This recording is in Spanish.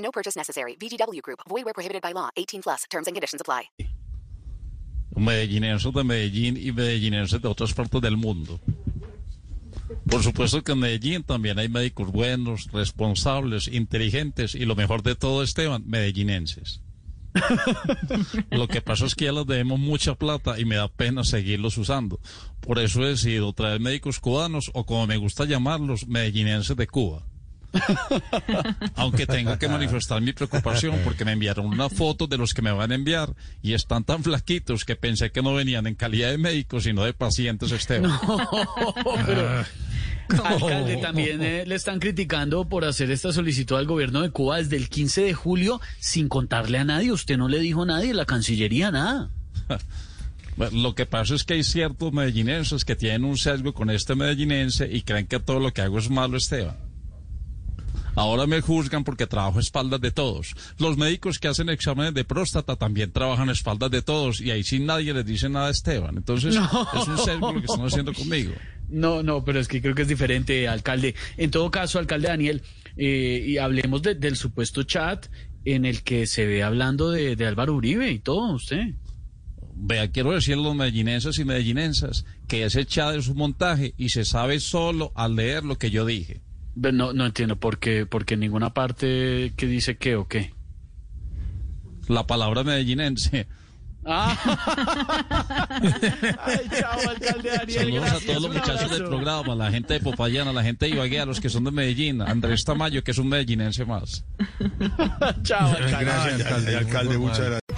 No purchase necessary. VGW Group. Void where prohibited by law. 18 plus. Terms and conditions apply. medellinenses de Medellín y medellinenses de otras partes del mundo. Por supuesto que en Medellín también hay médicos buenos, responsables, inteligentes y lo mejor de todo, Esteban, medellinenses. Lo que pasa es que ya les debemos mucha plata y me da pena seguirlos usando. Por eso he decidido traer médicos cubanos o como me gusta llamarlos, medellinenses de Cuba. Aunque tenga que manifestar mi preocupación porque me enviaron una foto de los que me van a enviar y están tan flaquitos que pensé que no venían en calidad de médicos sino de pacientes, Esteban. pero, alcalde, también eh, le están criticando por hacer esta solicitud al gobierno de Cuba desde el 15 de julio sin contarle a nadie. Usted no le dijo a nadie, la Cancillería, nada. Lo que pasa es que hay ciertos medellinenses que tienen un sesgo con este medellinense y creen que todo lo que hago es malo, Esteban. Ahora me juzgan porque trabajo a espaldas de todos. Los médicos que hacen exámenes de próstata también trabajan a espaldas de todos y ahí sí nadie les dice nada a Esteban. Entonces es un sesgo lo que están haciendo conmigo. No, no, pero es que creo que es diferente, alcalde. En todo caso, alcalde Daniel, eh, y hablemos de- del supuesto chat en el que se ve hablando de, de Álvaro Uribe y todo, usted. Vea, quiero decirle a los medellinenses y medellinensas que ese chat es un montaje y se sabe solo al leer lo que yo dije. No, no entiendo por qué, porque en ninguna parte que dice qué o qué. La palabra medellinense. Ah. Ay, chao, alcalde Daniel. Saludos a gracias, todos los muchachos del programa, la gente de Popayana, la gente de Ibagué, a los que son de Medellín, Andrés Tamayo, que es un medellinense más. Chao, alcalde. Gracias, alcalde. alcalde muchas gracias.